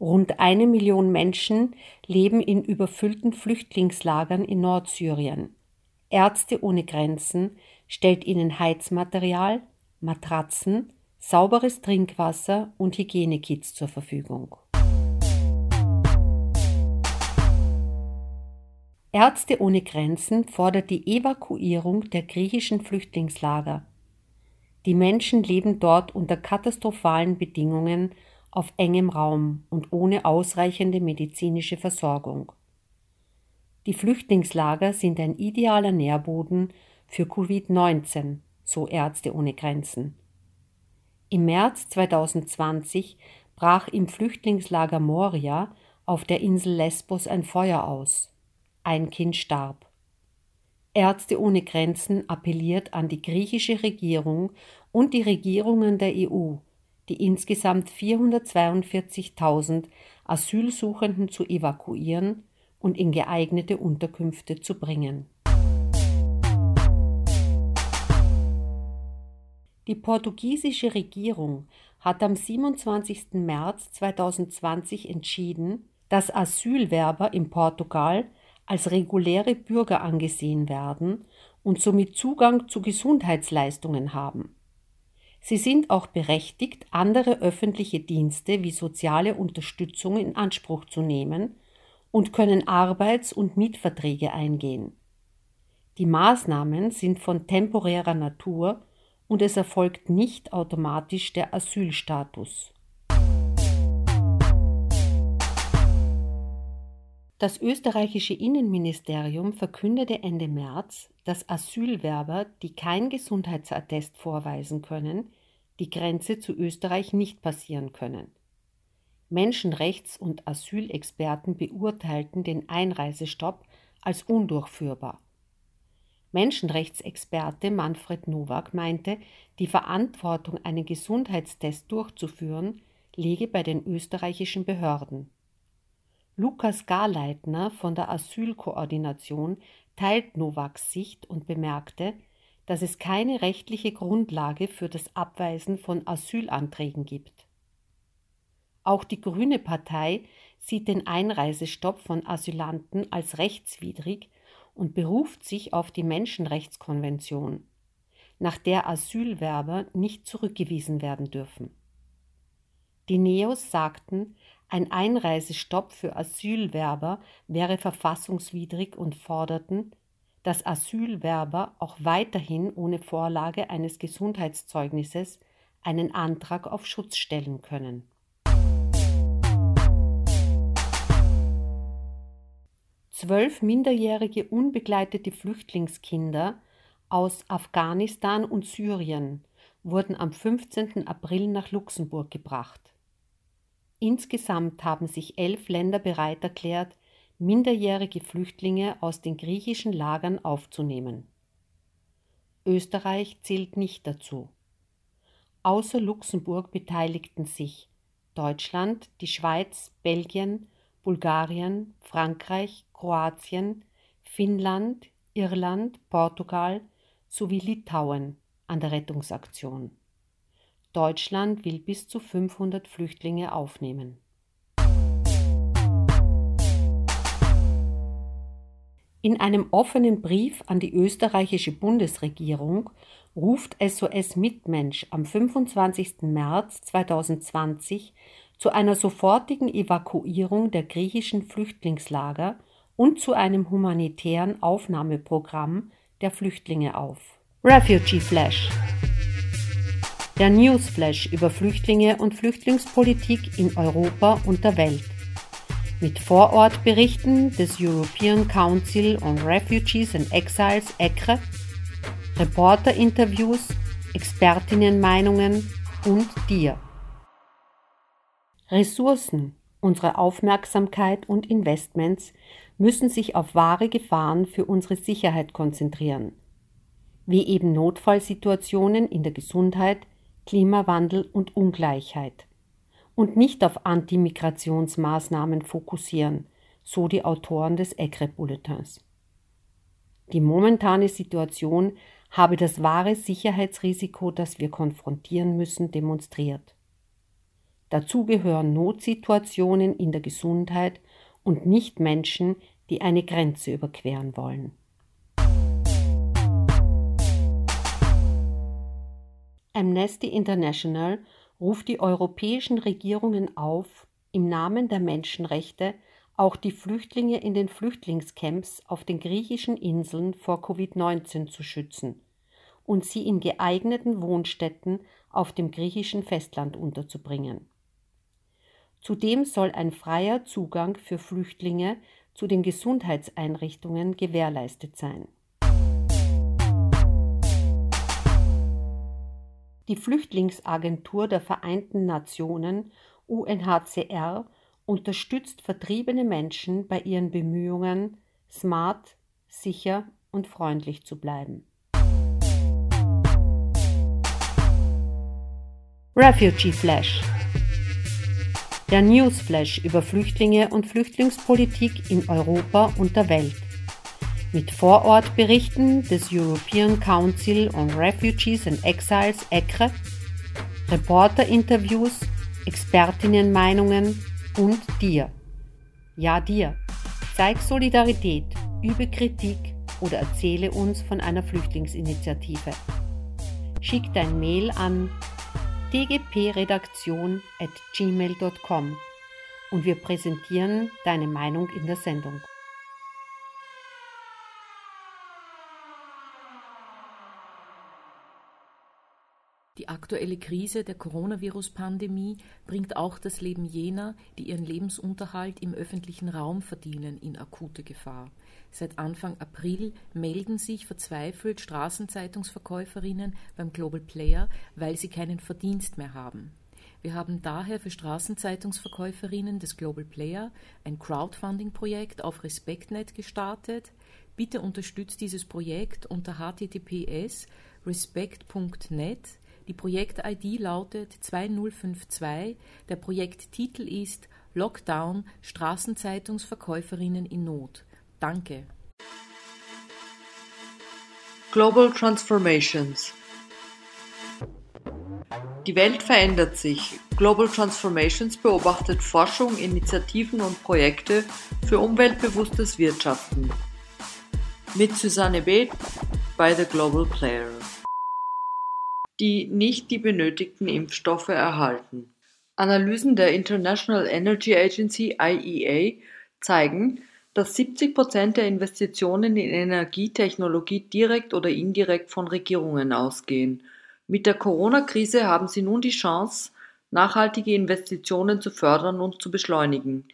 Rund eine Million Menschen leben in überfüllten Flüchtlingslagern in Nordsyrien. Ärzte ohne Grenzen stellt ihnen Heizmaterial, Matratzen, sauberes Trinkwasser und Hygienekits zur Verfügung. Ärzte ohne Grenzen fordert die Evakuierung der griechischen Flüchtlingslager. Die Menschen leben dort unter katastrophalen Bedingungen auf engem Raum und ohne ausreichende medizinische Versorgung. Die Flüchtlingslager sind ein idealer Nährboden für Covid-19, so Ärzte ohne Grenzen. Im März 2020 brach im Flüchtlingslager Moria auf der Insel Lesbos ein Feuer aus. Ein Kind starb. Ärzte ohne Grenzen appelliert an die griechische Regierung und die Regierungen der EU, die insgesamt 442.000 Asylsuchenden zu evakuieren und in geeignete Unterkünfte zu bringen. Die portugiesische Regierung hat am 27. März 2020 entschieden, dass Asylwerber in Portugal als reguläre Bürger angesehen werden und somit Zugang zu Gesundheitsleistungen haben. Sie sind auch berechtigt, andere öffentliche Dienste wie soziale Unterstützung in Anspruch zu nehmen und können Arbeits- und Mietverträge eingehen. Die Maßnahmen sind von temporärer Natur und es erfolgt nicht automatisch der Asylstatus. Das österreichische Innenministerium verkündete Ende März, dass Asylwerber, die kein Gesundheitsattest vorweisen können, die Grenze zu Österreich nicht passieren können. Menschenrechts- und Asylexperten beurteilten den Einreisestopp als undurchführbar. Menschenrechtsexperte Manfred Nowak meinte, die Verantwortung, einen Gesundheitstest durchzuführen, liege bei den österreichischen Behörden. Lukas Garleitner von der Asylkoordination teilt Nowaks Sicht und bemerkte, dass es keine rechtliche Grundlage für das Abweisen von Asylanträgen gibt. Auch die Grüne Partei sieht den Einreisestopp von Asylanten als rechtswidrig und beruft sich auf die Menschenrechtskonvention, nach der Asylwerber nicht zurückgewiesen werden dürfen. Die Neos sagten, ein Einreisestopp für Asylwerber wäre verfassungswidrig und forderten, dass Asylwerber auch weiterhin ohne Vorlage eines Gesundheitszeugnisses einen Antrag auf Schutz stellen können. Zwölf minderjährige unbegleitete Flüchtlingskinder aus Afghanistan und Syrien wurden am 15. April nach Luxemburg gebracht. Insgesamt haben sich elf Länder bereit erklärt, minderjährige Flüchtlinge aus den griechischen Lagern aufzunehmen. Österreich zählt nicht dazu. Außer Luxemburg beteiligten sich Deutschland, die Schweiz, Belgien, Bulgarien, Frankreich, Kroatien, Finnland, Irland, Portugal sowie Litauen an der Rettungsaktion. Deutschland will bis zu 500 Flüchtlinge aufnehmen. In einem offenen Brief an die österreichische Bundesregierung ruft SOS Mitmensch am 25. März 2020 zu einer sofortigen Evakuierung der griechischen Flüchtlingslager und zu einem humanitären Aufnahmeprogramm der Flüchtlinge auf. Refugee Flash der Newsflash über Flüchtlinge und Flüchtlingspolitik in Europa und der Welt. Mit Vorortberichten des European Council on Refugees and Exiles ECRE, Reporterinterviews, Expertinnenmeinungen und dir. Ressourcen, unsere Aufmerksamkeit und Investments müssen sich auf wahre Gefahren für unsere Sicherheit konzentrieren, wie eben Notfallsituationen in der Gesundheit, Klimawandel und Ungleichheit und nicht auf Antimigrationsmaßnahmen fokussieren, so die Autoren des ECRE-Bulletins. Die momentane Situation habe das wahre Sicherheitsrisiko, das wir konfrontieren müssen, demonstriert. Dazu gehören Notsituationen in der Gesundheit und nicht Menschen, die eine Grenze überqueren wollen. Amnesty International ruft die europäischen Regierungen auf, im Namen der Menschenrechte auch die Flüchtlinge in den Flüchtlingscamps auf den griechischen Inseln vor Covid-19 zu schützen und sie in geeigneten Wohnstätten auf dem griechischen Festland unterzubringen. Zudem soll ein freier Zugang für Flüchtlinge zu den Gesundheitseinrichtungen gewährleistet sein. Die Flüchtlingsagentur der Vereinten Nationen UNHCR unterstützt vertriebene Menschen bei ihren Bemühungen, smart, sicher und freundlich zu bleiben. Refugee Flash der Newsflash über Flüchtlinge und Flüchtlingspolitik in Europa und der Welt mit Vorortberichten des European Council on Refugees and Exiles ECRE, Reporterinterviews, Expertinnenmeinungen und dir. Ja, dir. Zeig Solidarität, übe Kritik oder erzähle uns von einer Flüchtlingsinitiative. Schick dein Mail an tgpredaktion at gmail.com und wir präsentieren deine Meinung in der Sendung. Die aktuelle Krise der Coronavirus-Pandemie bringt auch das Leben jener, die ihren Lebensunterhalt im öffentlichen Raum verdienen, in akute Gefahr. Seit Anfang April melden sich verzweifelt Straßenzeitungsverkäuferinnen beim Global Player, weil sie keinen Verdienst mehr haben. Wir haben daher für Straßenzeitungsverkäuferinnen des Global Player ein Crowdfunding-Projekt auf RespektNet gestartet. Bitte unterstützt dieses Projekt unter https respect.net die Projekt-ID lautet 2052. Der Projekttitel ist Lockdown Straßenzeitungsverkäuferinnen in Not. Danke. Global Transformations Die Welt verändert sich. Global Transformations beobachtet Forschung, Initiativen und Projekte für umweltbewusstes Wirtschaften. Mit Susanne Beth bei The Global Player die nicht die benötigten Impfstoffe erhalten. Analysen der International Energy Agency IEA zeigen, dass 70 Prozent der Investitionen in Energietechnologie direkt oder indirekt von Regierungen ausgehen. Mit der Corona-Krise haben sie nun die Chance, nachhaltige Investitionen zu fördern und zu beschleunigen.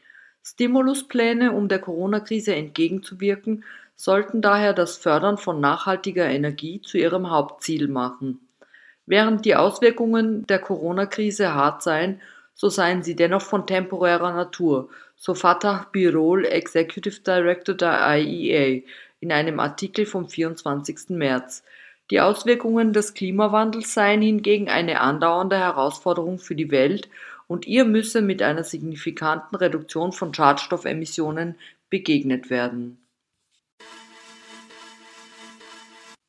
Stimuluspläne, um der Corona-Krise entgegenzuwirken, sollten daher das Fördern von nachhaltiger Energie zu ihrem Hauptziel machen. Während die Auswirkungen der Corona-Krise hart seien, so seien sie dennoch von temporärer Natur, so Fatah Birol, Executive Director der IEA, in einem Artikel vom 24. März. Die Auswirkungen des Klimawandels seien hingegen eine andauernde Herausforderung für die Welt und ihr müsse mit einer signifikanten Reduktion von Schadstoffemissionen begegnet werden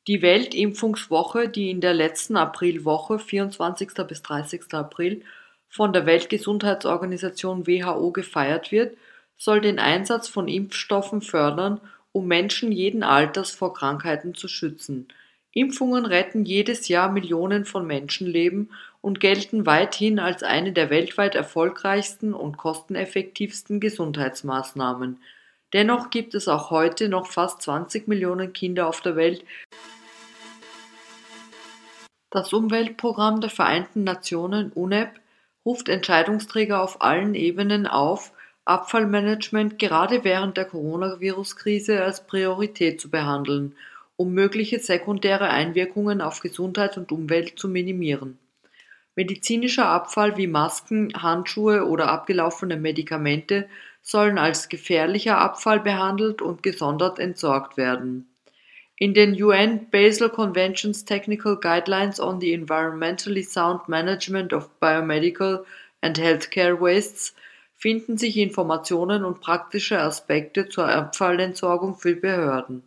Die Weltimpfungswoche, die in der letzten Aprilwoche (24. bis 30. April) von der Weltgesundheitsorganisation WHO gefeiert wird, soll den Einsatz von Impfstoffen fördern, um Menschen jeden Alters vor Krankheiten zu schützen. Impfungen retten jedes Jahr Millionen von Menschenleben und gelten weithin als eine der weltweit erfolgreichsten und kosteneffektivsten Gesundheitsmaßnahmen. Dennoch gibt es auch heute noch fast 20 Millionen Kinder auf der Welt, das Umweltprogramm der Vereinten Nationen UNEP ruft Entscheidungsträger auf allen Ebenen auf, Abfallmanagement gerade während der Coronavirus-Krise als Priorität zu behandeln, um mögliche sekundäre Einwirkungen auf Gesundheit und Umwelt zu minimieren. Medizinischer Abfall wie Masken, Handschuhe oder abgelaufene Medikamente sollen als gefährlicher Abfall behandelt und gesondert entsorgt werden in den UN Basel Convention's Technical Guidelines on the Environmentally Sound Management of Biomedical and Healthcare Wastes finden sich Informationen und praktische Aspekte zur Abfallentsorgung für Behörden.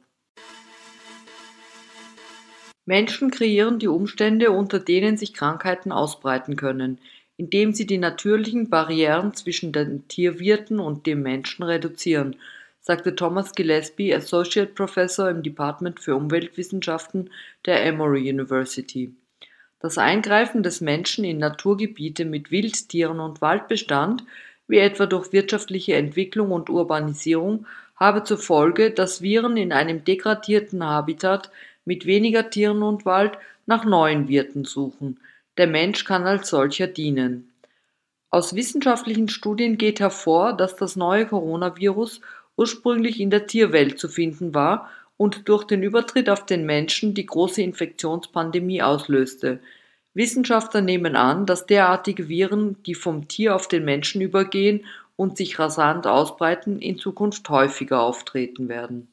Menschen kreieren die Umstände, unter denen sich Krankheiten ausbreiten können, indem sie die natürlichen Barrieren zwischen den Tierwirten und dem Menschen reduzieren sagte Thomas Gillespie, Associate Professor im Department für Umweltwissenschaften der Emory University. Das Eingreifen des Menschen in Naturgebiete mit Wildtieren und Waldbestand, wie etwa durch wirtschaftliche Entwicklung und Urbanisierung, habe zur Folge, dass Viren in einem degradierten Habitat mit weniger Tieren und Wald nach neuen Wirten suchen. Der Mensch kann als solcher dienen. Aus wissenschaftlichen Studien geht hervor, dass das neue Coronavirus ursprünglich in der Tierwelt zu finden war und durch den Übertritt auf den Menschen die große Infektionspandemie auslöste. Wissenschaftler nehmen an, dass derartige Viren, die vom Tier auf den Menschen übergehen und sich rasant ausbreiten, in Zukunft häufiger auftreten werden.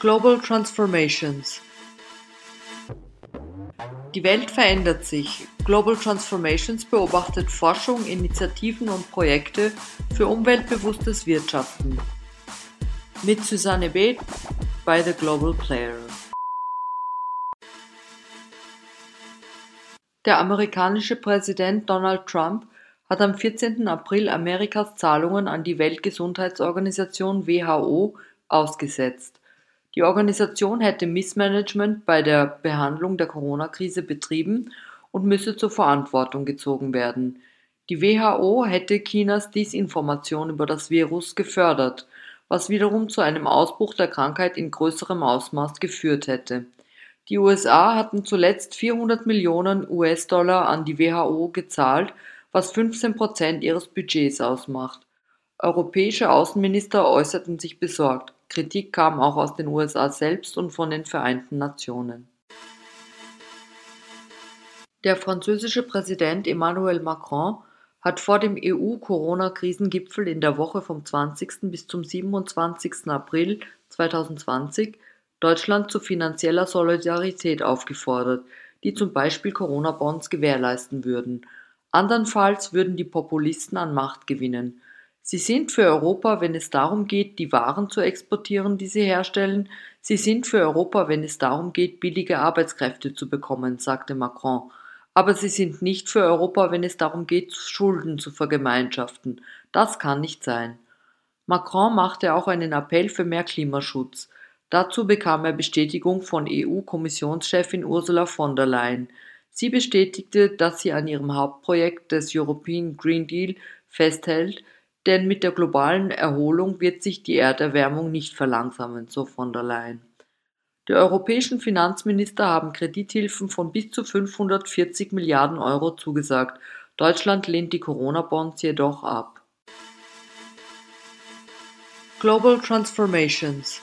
Global Transformations die Welt verändert sich. Global Transformations beobachtet Forschung, Initiativen und Projekte für umweltbewusstes Wirtschaften. Mit Susanne Beth bei The Global Player. Der amerikanische Präsident Donald Trump hat am 14. April Amerikas Zahlungen an die Weltgesundheitsorganisation WHO ausgesetzt. Die Organisation hätte Missmanagement bei der Behandlung der Corona-Krise betrieben und müsse zur Verantwortung gezogen werden. Die WHO hätte Chinas Disinformation über das Virus gefördert, was wiederum zu einem Ausbruch der Krankheit in größerem Ausmaß geführt hätte. Die USA hatten zuletzt 400 Millionen US-Dollar an die WHO gezahlt, was 15 Prozent ihres Budgets ausmacht. Europäische Außenminister äußerten sich besorgt. Kritik kam auch aus den USA selbst und von den Vereinten Nationen. Der französische Präsident Emmanuel Macron hat vor dem EU-Corona-Krisengipfel in der Woche vom 20. bis zum 27. April 2020 Deutschland zu finanzieller Solidarität aufgefordert, die zum Beispiel Corona-Bonds gewährleisten würden. Andernfalls würden die Populisten an Macht gewinnen. Sie sind für Europa, wenn es darum geht, die Waren zu exportieren, die sie herstellen. Sie sind für Europa, wenn es darum geht, billige Arbeitskräfte zu bekommen, sagte Macron. Aber sie sind nicht für Europa, wenn es darum geht, Schulden zu vergemeinschaften. Das kann nicht sein. Macron machte auch einen Appell für mehr Klimaschutz. Dazu bekam er Bestätigung von EU-Kommissionschefin Ursula von der Leyen. Sie bestätigte, dass sie an ihrem Hauptprojekt des European Green Deal festhält, denn mit der globalen Erholung wird sich die Erderwärmung nicht verlangsamen, so von der Leyen. Die europäischen Finanzminister haben Kredithilfen von bis zu 540 Milliarden Euro zugesagt. Deutschland lehnt die Corona-Bonds jedoch ab. Global Transformations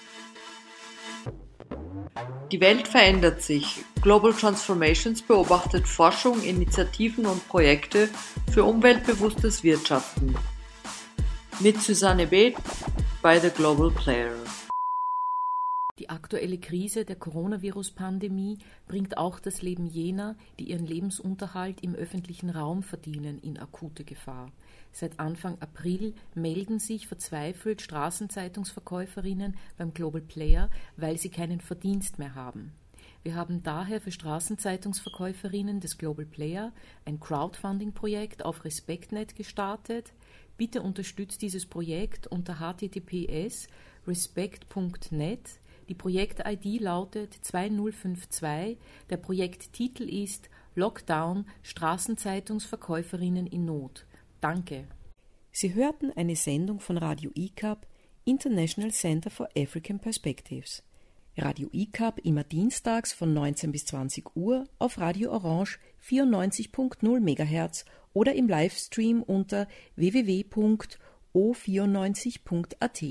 Die Welt verändert sich. Global Transformations beobachtet Forschung, Initiativen und Projekte für umweltbewusstes Wirtschaften mit Susanne Beth bei The Global Player. Die aktuelle Krise der Coronavirus-Pandemie bringt auch das Leben jener, die ihren Lebensunterhalt im öffentlichen Raum verdienen, in akute Gefahr. Seit Anfang April melden sich verzweifelt Straßenzeitungsverkäuferinnen beim Global Player, weil sie keinen Verdienst mehr haben. Wir haben daher für Straßenzeitungsverkäuferinnen des Global Player ein Crowdfunding-Projekt auf RespektNet gestartet, Bitte unterstützt dieses Projekt unter https respect.net. Die Projekt-ID lautet 2052. Der Projekttitel ist Lockdown Straßenzeitungsverkäuferinnen in Not. Danke. Sie hörten eine Sendung von Radio ICAP, International Center for African Perspectives. Radio ICAP immer dienstags von 19 bis 20 Uhr auf Radio Orange 94.0 MHz oder im Livestream unter www.o94.at.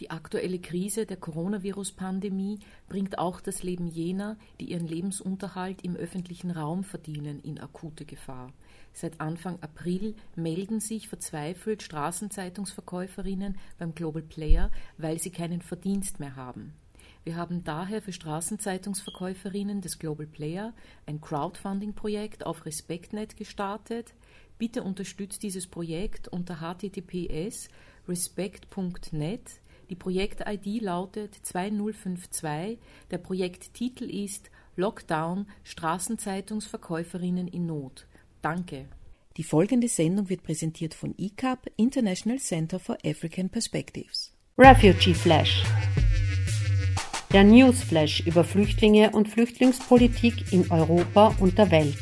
Die aktuelle Krise der Coronavirus-Pandemie bringt auch das Leben jener, die ihren Lebensunterhalt im öffentlichen Raum verdienen, in akute Gefahr. Seit Anfang April melden sich verzweifelt Straßenzeitungsverkäuferinnen beim Global Player, weil sie keinen Verdienst mehr haben. Wir haben daher für Straßenzeitungsverkäuferinnen des Global Player ein Crowdfunding-Projekt auf RespektNet gestartet. Bitte unterstützt dieses Projekt unter https respect.net. Die Projekt-ID lautet 2052. Der Projekttitel ist Lockdown Straßenzeitungsverkäuferinnen in Not. Danke. Die folgende Sendung wird präsentiert von ICAP, International Center for African Perspectives. Refugee Flash der Newsflash über Flüchtlinge und Flüchtlingspolitik in Europa und der Welt.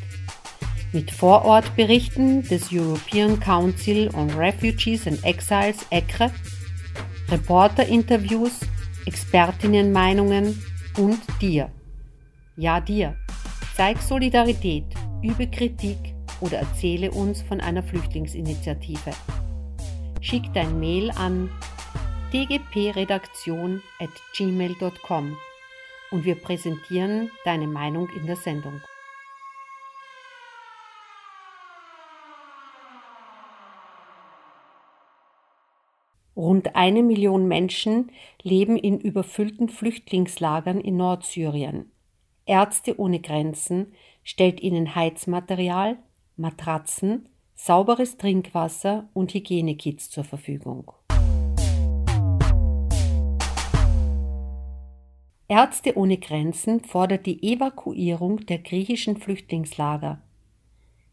Mit Vorortberichten des European Council on Refugees and Exiles ECRE, Reporterinterviews, Expertinnenmeinungen und dir. Ja, dir. Zeig Solidarität, übe Kritik oder erzähle uns von einer Flüchtlingsinitiative. Schick dein Mail an dgpredaktion und wir präsentieren deine Meinung in der Sendung. Rund eine Million Menschen leben in überfüllten Flüchtlingslagern in Nordsyrien. Ärzte ohne Grenzen stellt ihnen Heizmaterial, Matratzen, sauberes Trinkwasser und Hygienekits zur Verfügung. Ärzte ohne Grenzen fordert die Evakuierung der griechischen Flüchtlingslager.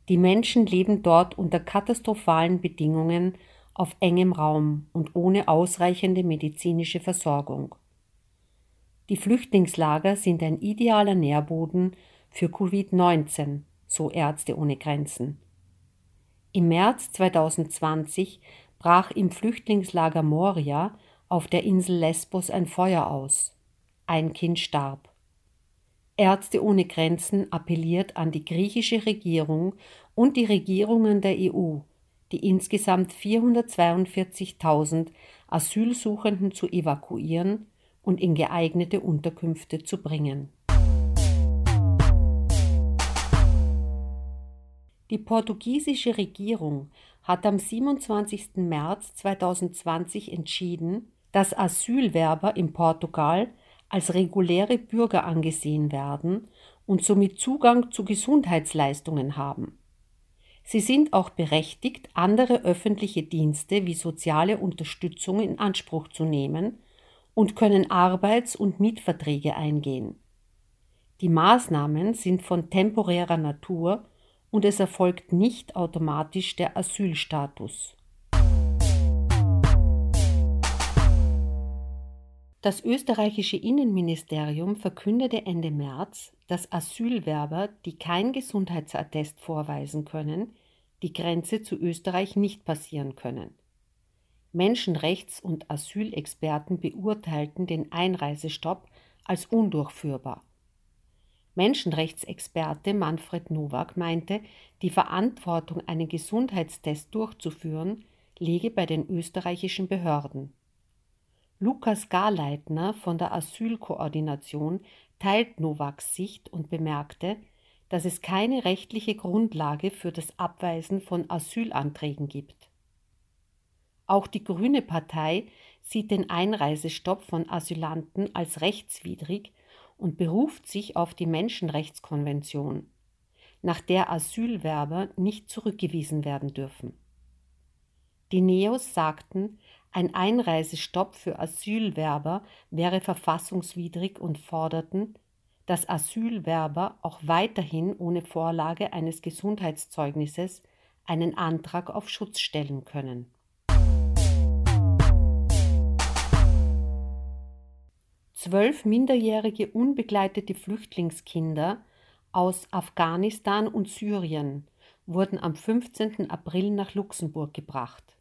Die Menschen leben dort unter katastrophalen Bedingungen auf engem Raum und ohne ausreichende medizinische Versorgung. Die Flüchtlingslager sind ein idealer Nährboden für Covid-19, so Ärzte ohne Grenzen. Im März 2020 brach im Flüchtlingslager Moria auf der Insel Lesbos ein Feuer aus. Ein Kind starb. Ärzte ohne Grenzen appelliert an die griechische Regierung und die Regierungen der EU, die insgesamt 442.000 Asylsuchenden zu evakuieren und in geeignete Unterkünfte zu bringen. Die portugiesische Regierung hat am 27. März 2020 entschieden, dass Asylwerber in Portugal als reguläre Bürger angesehen werden und somit Zugang zu Gesundheitsleistungen haben. Sie sind auch berechtigt, andere öffentliche Dienste wie soziale Unterstützung in Anspruch zu nehmen und können Arbeits- und Mietverträge eingehen. Die Maßnahmen sind von temporärer Natur und es erfolgt nicht automatisch der Asylstatus. Das österreichische Innenministerium verkündete Ende März, dass Asylwerber, die kein Gesundheitsattest vorweisen können, die Grenze zu Österreich nicht passieren können. Menschenrechts- und Asylexperten beurteilten den Einreisestopp als undurchführbar. Menschenrechtsexperte Manfred Nowak meinte, die Verantwortung, einen Gesundheitstest durchzuführen, liege bei den österreichischen Behörden. Lukas Garleitner von der Asylkoordination teilt Nowaks Sicht und bemerkte, dass es keine rechtliche Grundlage für das Abweisen von Asylanträgen gibt. Auch die Grüne Partei sieht den Einreisestopp von Asylanten als rechtswidrig und beruft sich auf die Menschenrechtskonvention, nach der Asylwerber nicht zurückgewiesen werden dürfen. Die Neos sagten, ein Einreisestopp für Asylwerber wäre verfassungswidrig und forderten, dass Asylwerber auch weiterhin ohne Vorlage eines Gesundheitszeugnisses einen Antrag auf Schutz stellen können. Zwölf minderjährige unbegleitete Flüchtlingskinder aus Afghanistan und Syrien wurden am 15. April nach Luxemburg gebracht.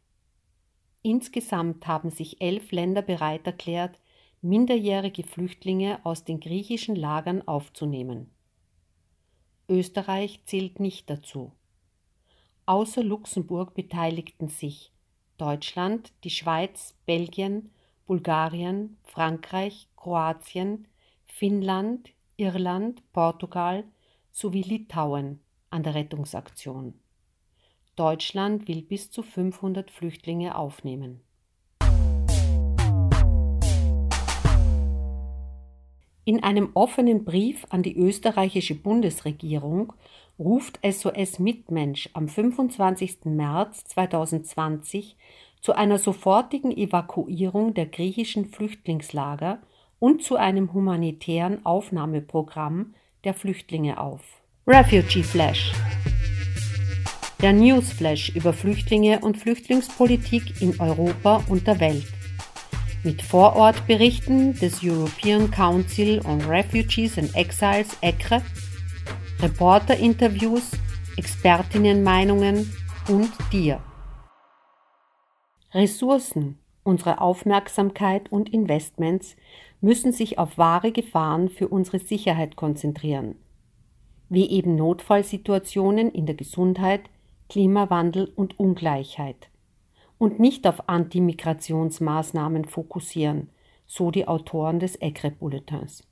Insgesamt haben sich elf Länder bereit erklärt, minderjährige Flüchtlinge aus den griechischen Lagern aufzunehmen. Österreich zählt nicht dazu. Außer Luxemburg beteiligten sich Deutschland, die Schweiz, Belgien, Bulgarien, Frankreich, Kroatien, Finnland, Irland, Portugal sowie Litauen an der Rettungsaktion. Deutschland will bis zu 500 Flüchtlinge aufnehmen. In einem offenen Brief an die österreichische Bundesregierung ruft SOS Mitmensch am 25. März 2020 zu einer sofortigen Evakuierung der griechischen Flüchtlingslager und zu einem humanitären Aufnahmeprogramm der Flüchtlinge auf. Refugee Flash der Newsflash über Flüchtlinge und Flüchtlingspolitik in Europa und der Welt. Mit Vorortberichten des European Council on Refugees and Exiles ECRE, Reporterinterviews, Expertinnenmeinungen und dir. Ressourcen, unsere Aufmerksamkeit und Investments müssen sich auf wahre Gefahren für unsere Sicherheit konzentrieren, wie eben Notfallsituationen in der Gesundheit, Klimawandel und Ungleichheit und nicht auf Antimigrationsmaßnahmen fokussieren, so die Autoren des ECRE-Bulletins.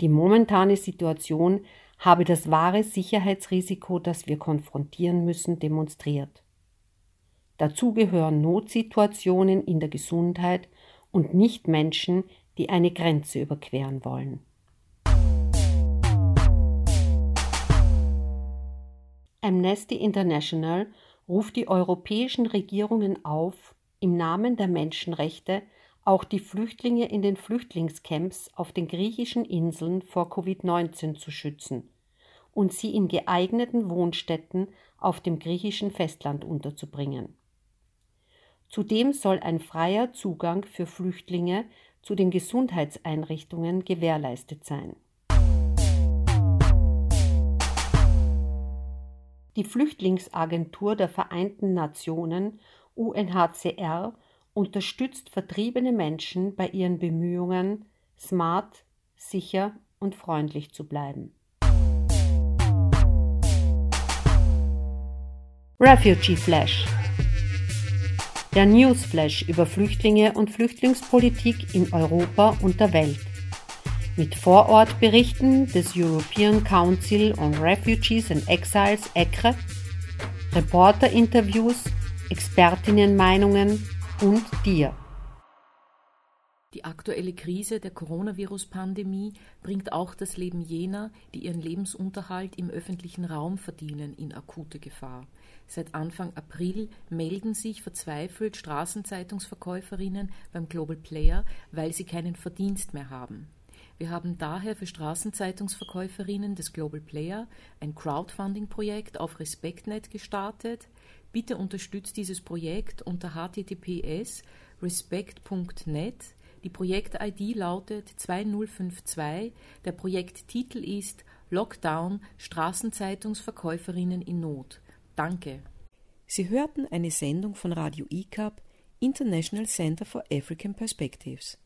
Die momentane Situation habe das wahre Sicherheitsrisiko, das wir konfrontieren müssen, demonstriert. Dazu gehören Notsituationen in der Gesundheit und nicht Menschen, die eine Grenze überqueren wollen. Amnesty International ruft die europäischen Regierungen auf, im Namen der Menschenrechte auch die Flüchtlinge in den Flüchtlingscamps auf den griechischen Inseln vor Covid-19 zu schützen und sie in geeigneten Wohnstätten auf dem griechischen Festland unterzubringen. Zudem soll ein freier Zugang für Flüchtlinge zu den Gesundheitseinrichtungen gewährleistet sein. Die Flüchtlingsagentur der Vereinten Nationen UNHCR unterstützt vertriebene Menschen bei ihren Bemühungen, smart, sicher und freundlich zu bleiben. Refugee Flash der Newsflash über Flüchtlinge und Flüchtlingspolitik in Europa und der Welt. Mit Vorortberichten des European Council on Refugees and Exiles ECRE, Reporterinterviews, Expertinnenmeinungen und dir. Die aktuelle Krise der Coronavirus-Pandemie bringt auch das Leben jener, die ihren Lebensunterhalt im öffentlichen Raum verdienen, in akute Gefahr. Seit Anfang April melden sich verzweifelt Straßenzeitungsverkäuferinnen beim Global Player, weil sie keinen Verdienst mehr haben. Wir haben daher für Straßenzeitungsverkäuferinnen des Global Player ein Crowdfunding-Projekt auf RespektNet gestartet. Bitte unterstützt dieses Projekt unter https respect.net die Projekt-ID lautet 2052. Der Projekttitel ist Lockdown Straßenzeitungsverkäuferinnen in Not. Danke. Sie hörten eine Sendung von Radio ICAP, International Center for African Perspectives.